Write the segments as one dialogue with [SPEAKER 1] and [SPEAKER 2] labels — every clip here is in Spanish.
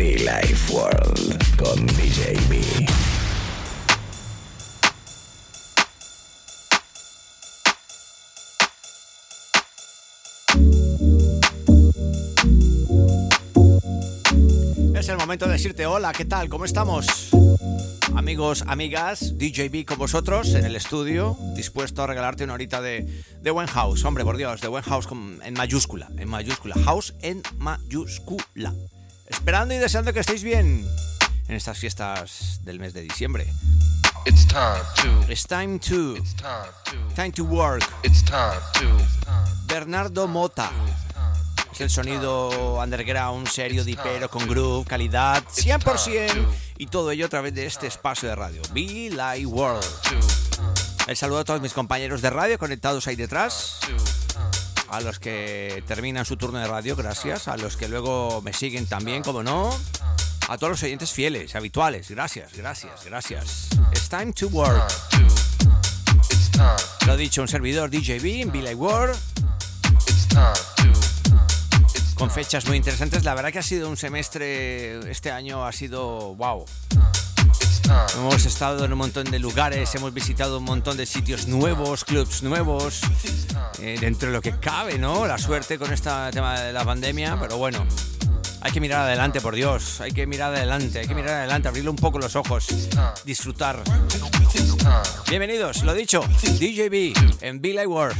[SPEAKER 1] Be Life World con DJ B.
[SPEAKER 2] Es el momento de decirte hola, ¿qué tal? ¿Cómo estamos? Amigos, amigas, DJB con vosotros en el estudio, dispuesto a regalarte una horita de, de buen house. Hombre, por Dios, de buen house en mayúscula, en mayúscula. House en mayúscula. Esperando y deseando que estéis bien en estas fiestas del mes de diciembre.
[SPEAKER 3] It's time to.
[SPEAKER 2] It's time to,
[SPEAKER 3] It's time to.
[SPEAKER 2] time to work.
[SPEAKER 3] It's time to.
[SPEAKER 2] Bernardo Mota. Es el sonido underground, serio, dipero, con groove, calidad, 100%. Y todo ello a través de este espacio de radio. Be Light World. El saludo a todos mis compañeros de radio conectados ahí detrás. A los que terminan su turno de radio, gracias. A los que luego me siguen también, como no. A todos los oyentes fieles, habituales, gracias, gracias, gracias. It's time to work. Lo dicho, un servidor DJB en Light World. Con fechas muy interesantes. La verdad que ha sido un semestre, este año ha sido wow.
[SPEAKER 3] Time.
[SPEAKER 2] Hemos estado en un montón de lugares, hemos visitado un montón de sitios nuevos, clubs nuevos, eh, dentro de lo que cabe, ¿no? La suerte con este tema de la pandemia, pero bueno. Hay que mirar adelante, por Dios. Hay que mirar adelante, hay que mirar adelante, abrirle un poco los ojos, disfrutar. Bienvenidos, lo dicho, DJB en Be Like World.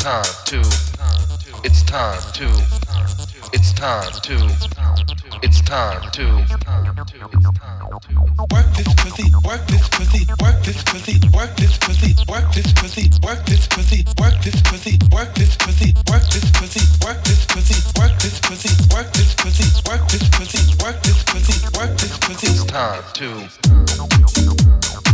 [SPEAKER 3] Time to. It's time to. It's time to. It's time to.
[SPEAKER 4] Work this pussy, work this pussy, work this pussy, work this pussy, work this pussy, work this pussy, work this pussy, work this pussy, work this pussy, work this pussy, work this pussy, work this pussy, work this pussy, work this pussy, work this pussy.
[SPEAKER 3] It's time to.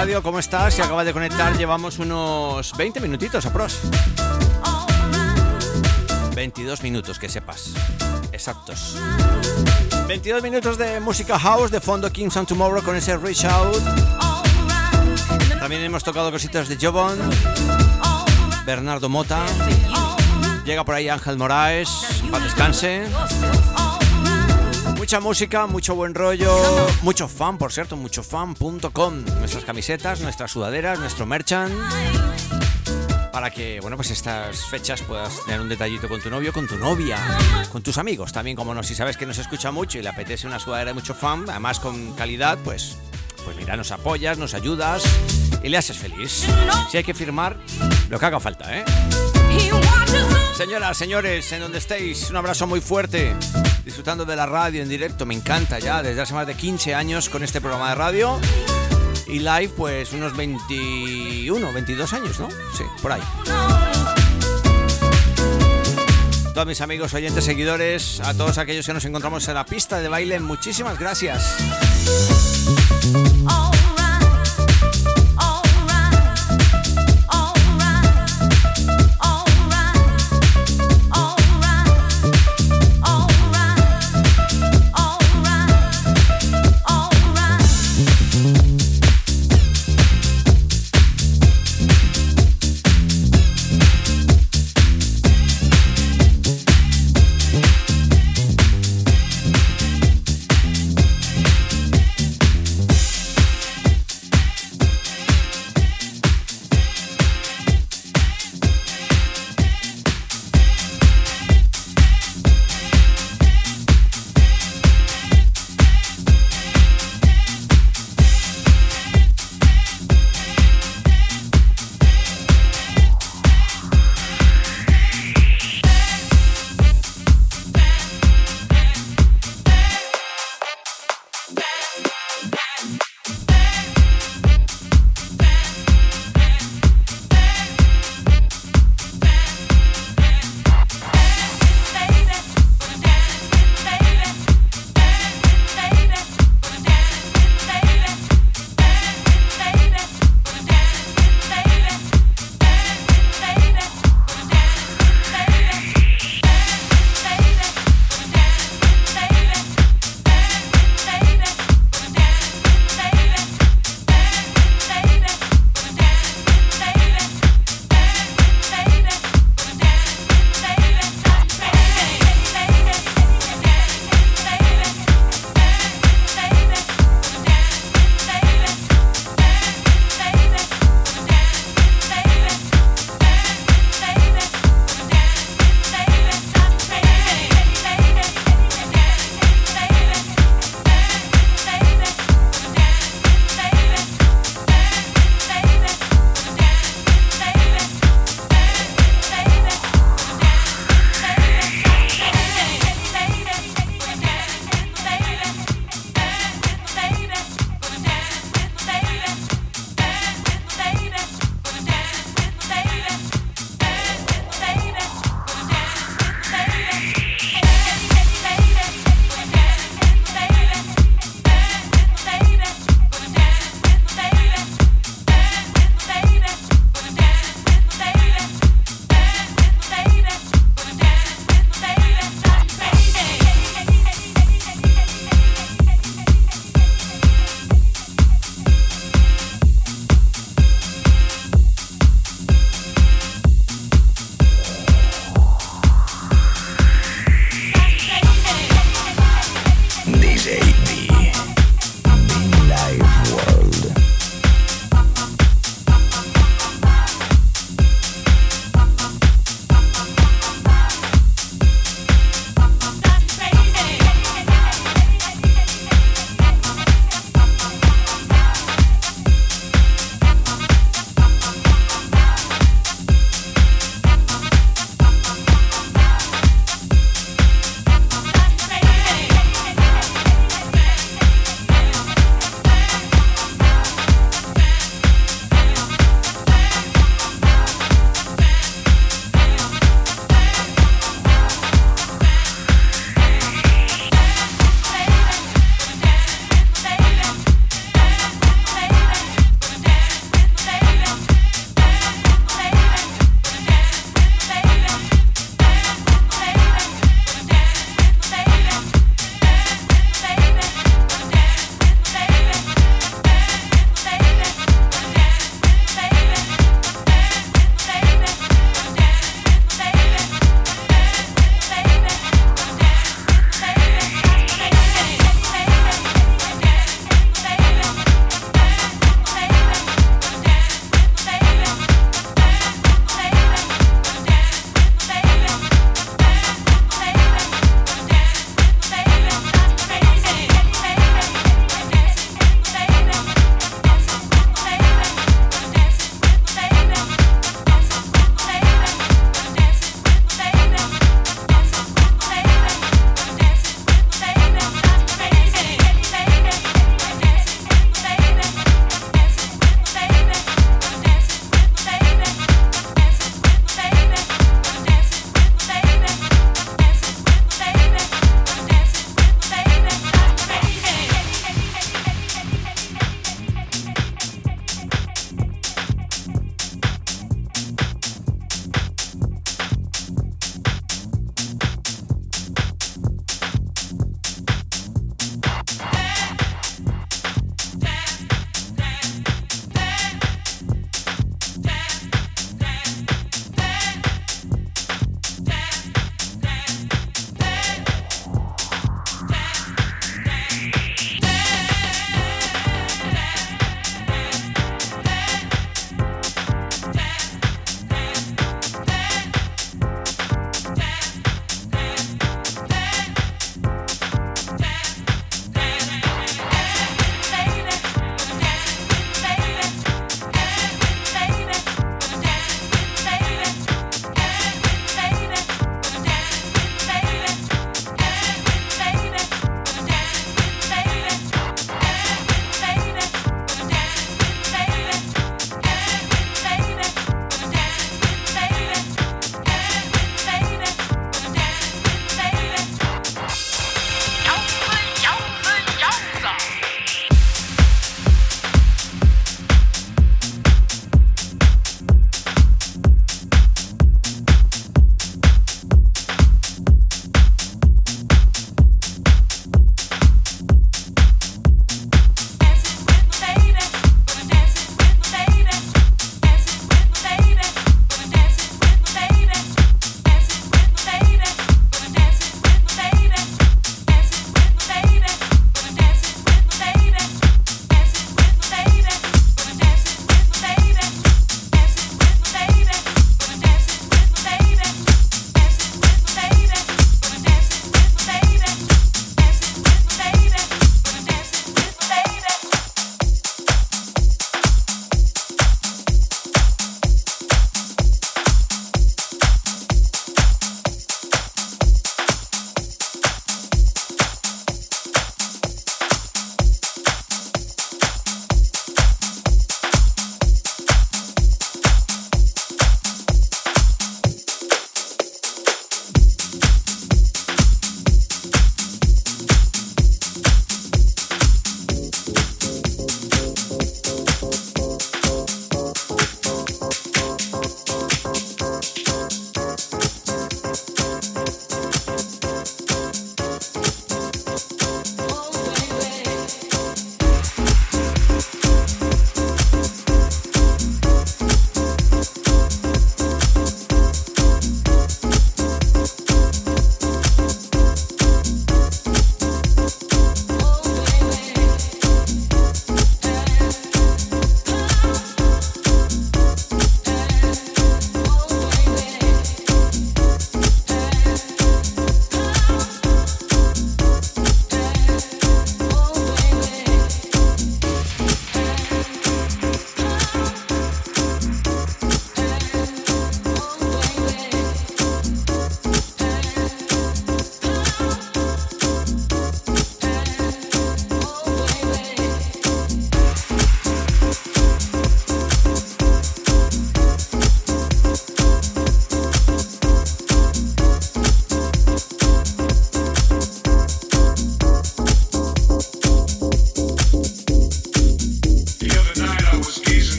[SPEAKER 2] Radio. ¿Cómo estás? Si acabas de conectar, llevamos unos 20 minutitos aprox. 22 minutos, que sepas. Exactos. 22 minutos de música house, de fondo Kings on Tomorrow con ese Reach Out. También hemos tocado cositas de Jobon, Bernardo Mota. Llega por ahí Ángel Moraes, para descanse. Mucha música, mucho buen rollo, mucho fan, por cierto, muchofan.com. Nuestras camisetas, nuestras sudaderas, nuestro merchant. Para que, bueno, pues estas fechas puedas tener un detallito con tu novio, con tu novia, con tus amigos también, como no, si sabes que nos escucha mucho y le apetece una sudadera de mucho fan, además con calidad, pues, pues mira, nos apoyas, nos ayudas y le haces feliz. Si hay que firmar, lo que haga falta, ¿eh? Señoras, señores, en donde estéis, un abrazo muy fuerte. Disfrutando de la radio en directo, me encanta ya, desde hace más de 15 años con este programa de radio. Y live, pues unos 21, 22 años, ¿no? Sí, por ahí. Todos mis amigos, oyentes, seguidores, a todos aquellos que nos encontramos en la pista de baile, muchísimas gracias.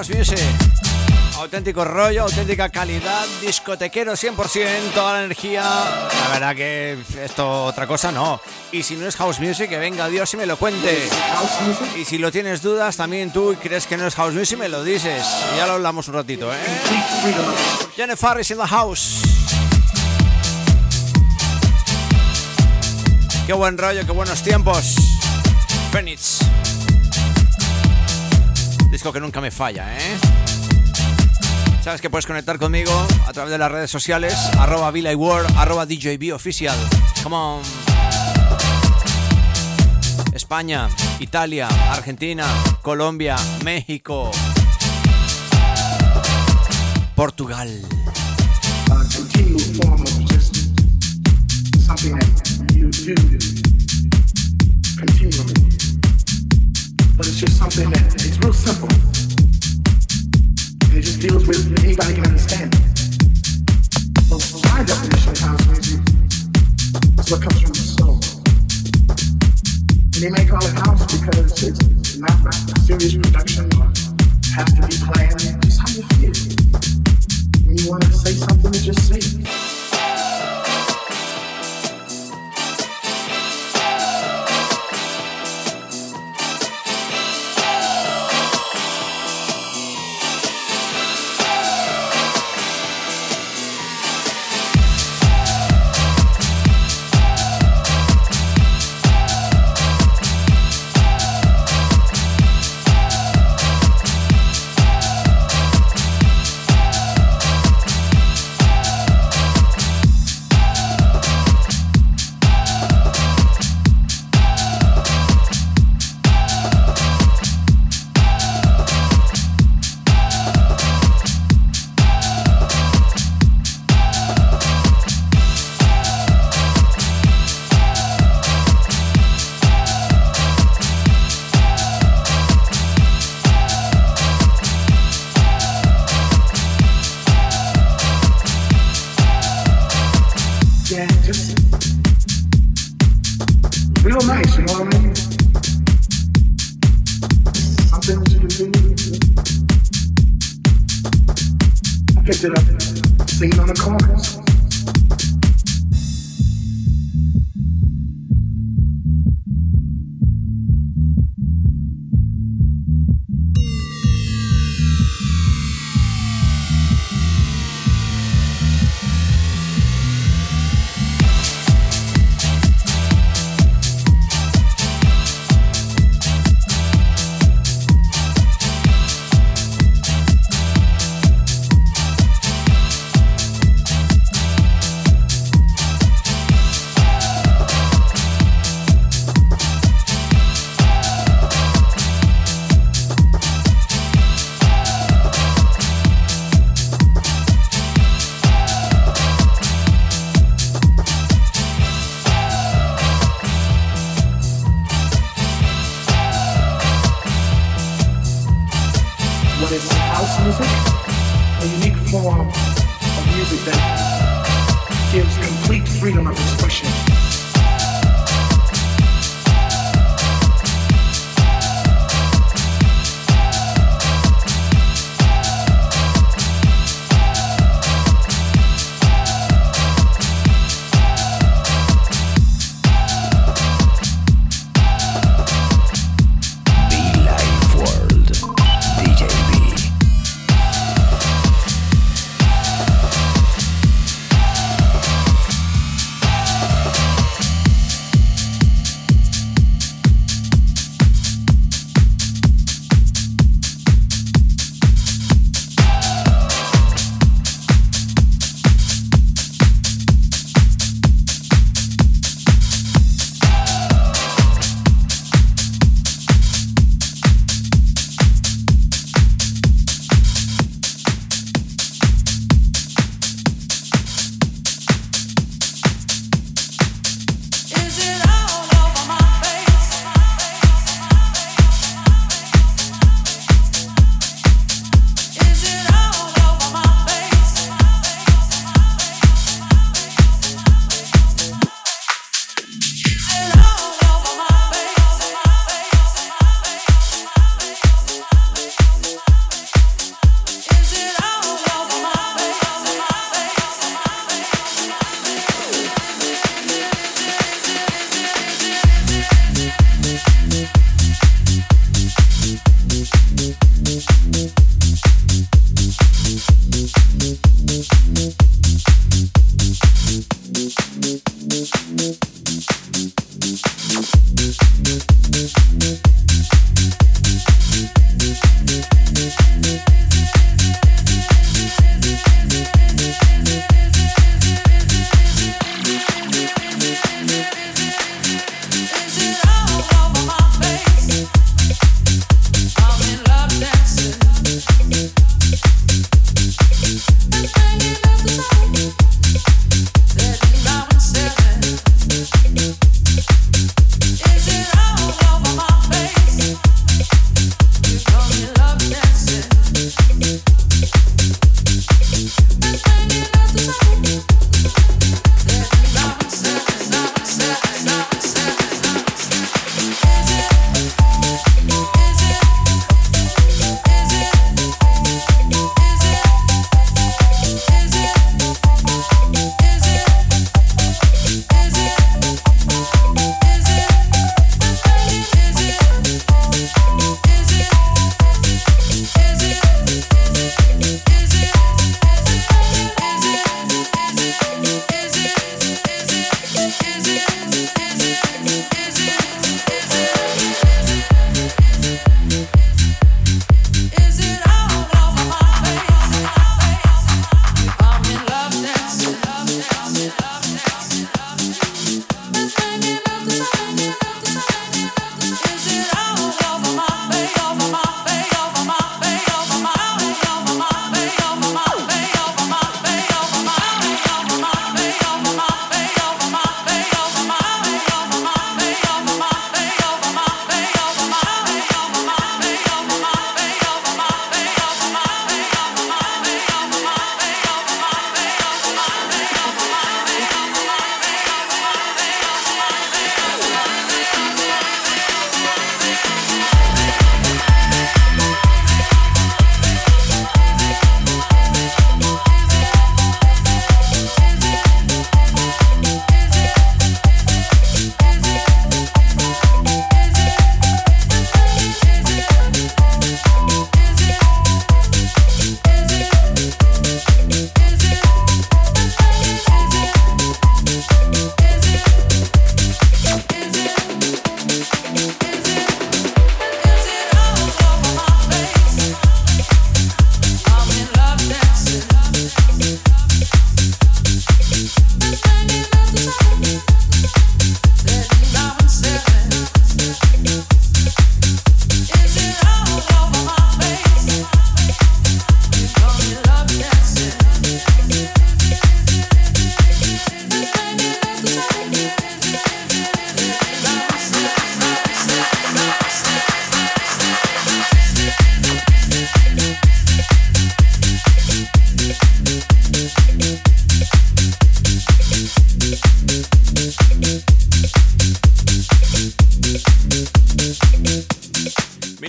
[SPEAKER 2] House music. Auténtico rollo, auténtica calidad, discotequero 100%, toda la energía. La verdad que esto otra cosa no. Y si no es house music, que venga Dios y me lo cuente. Y si lo tienes dudas, también tú crees que no es house music, me lo dices. Y ya lo hablamos un ratito, ¿eh? Jennifer is in the house. Qué buen rollo, qué buenos tiempos. Phoenix. Que nunca me falla, ¿eh? Sabes que puedes conectar conmigo a través de las redes sociales, arroba World, arroba DJB Oficial. Come on. España, Italia, Argentina, Colombia, México, Portugal.
[SPEAKER 5] of just something that it's real simple. And it just deals with anybody can understand.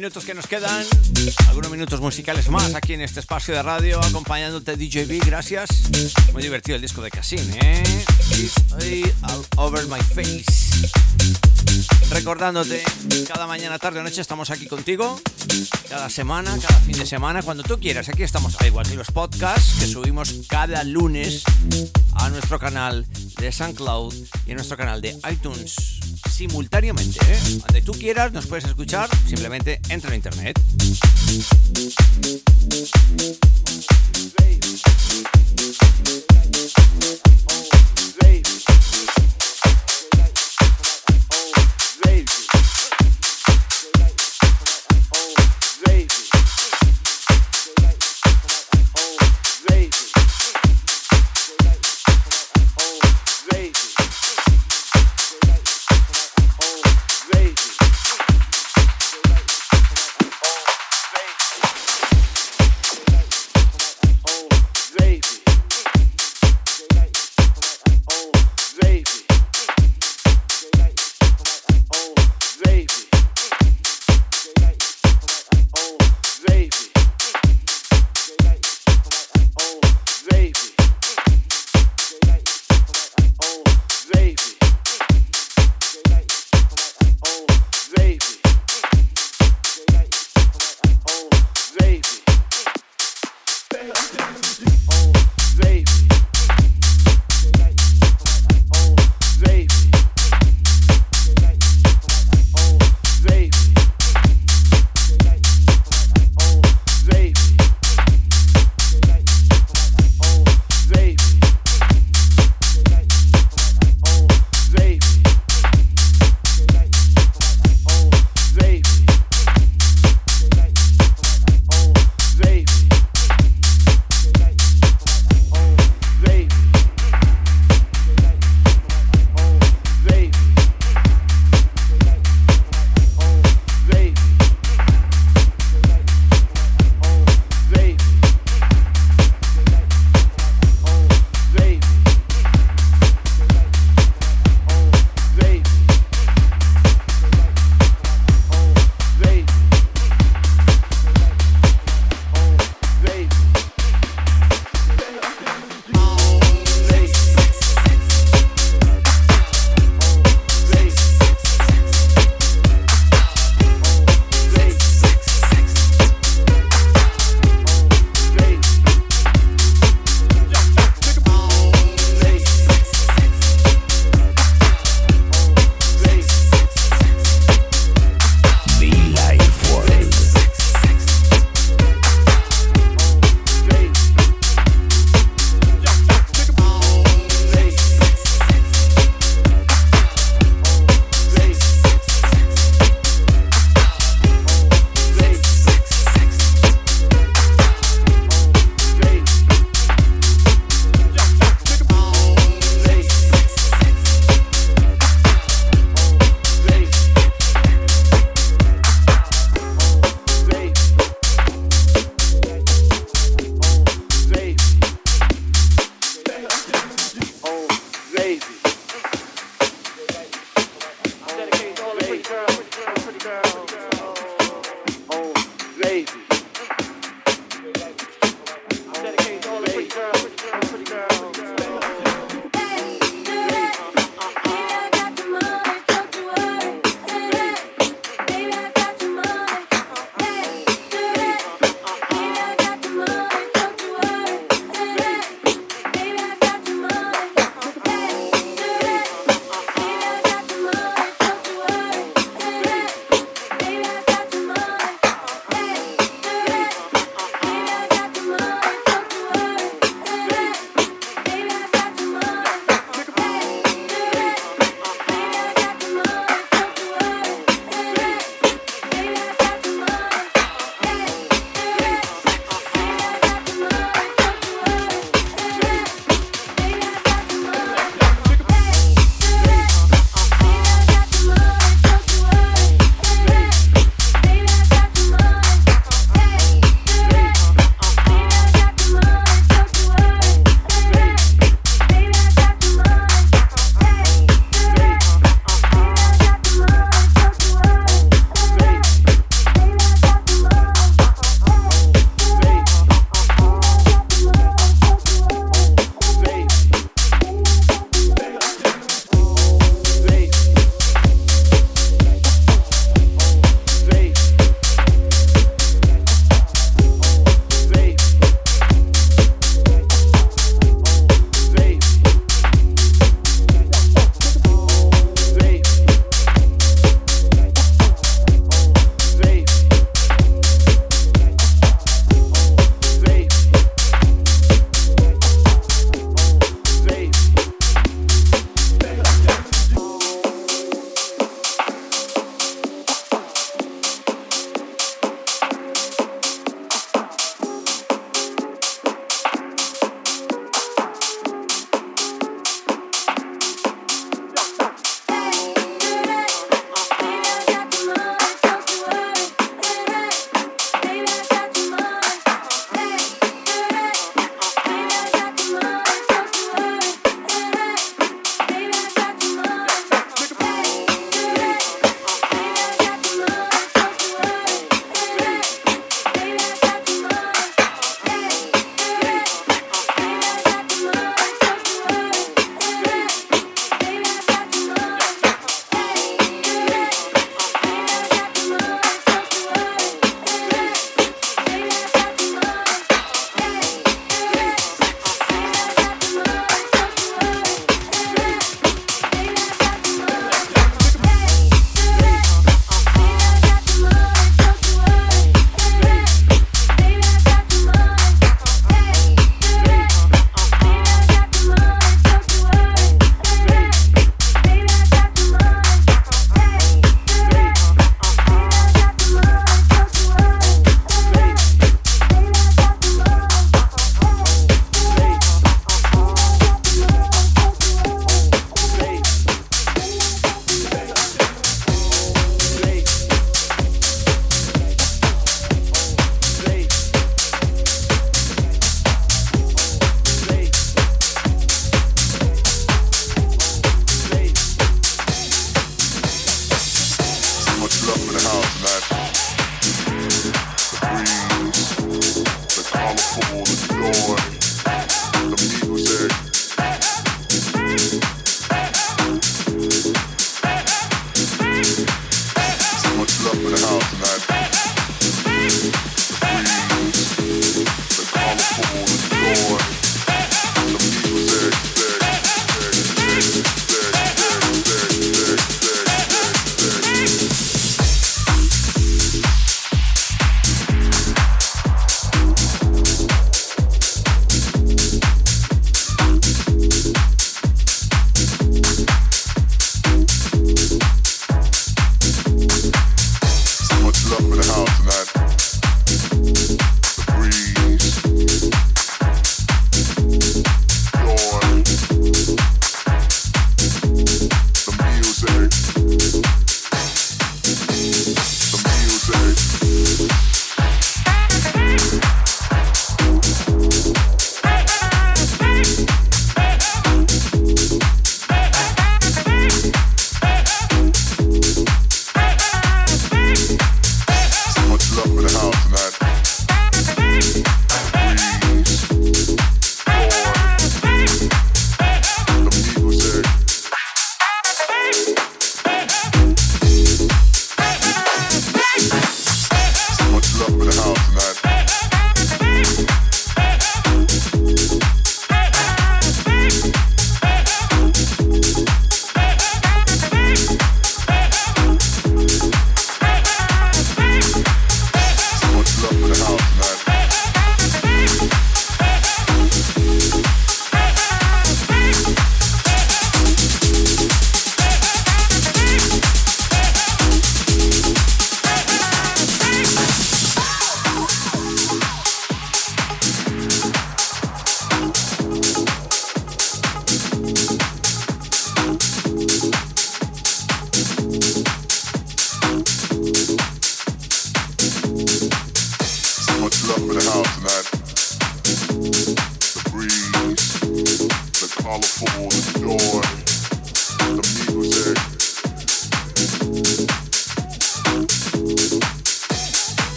[SPEAKER 2] Minutos que nos quedan, algunos minutos musicales más aquí en este espacio de radio, acompañándote DJB, gracias. Muy divertido el disco de Cassin, ¿eh? All over my face. Recordándote, cada mañana, tarde o noche estamos aquí contigo, cada semana, cada fin de semana, cuando tú quieras. Aquí estamos, al igual que los podcasts que subimos cada lunes a nuestro canal de SoundCloud y a nuestro canal de iTunes simultáneamente. ¿eh? Donde tú quieras nos puedes escuchar, simplemente entra en internet.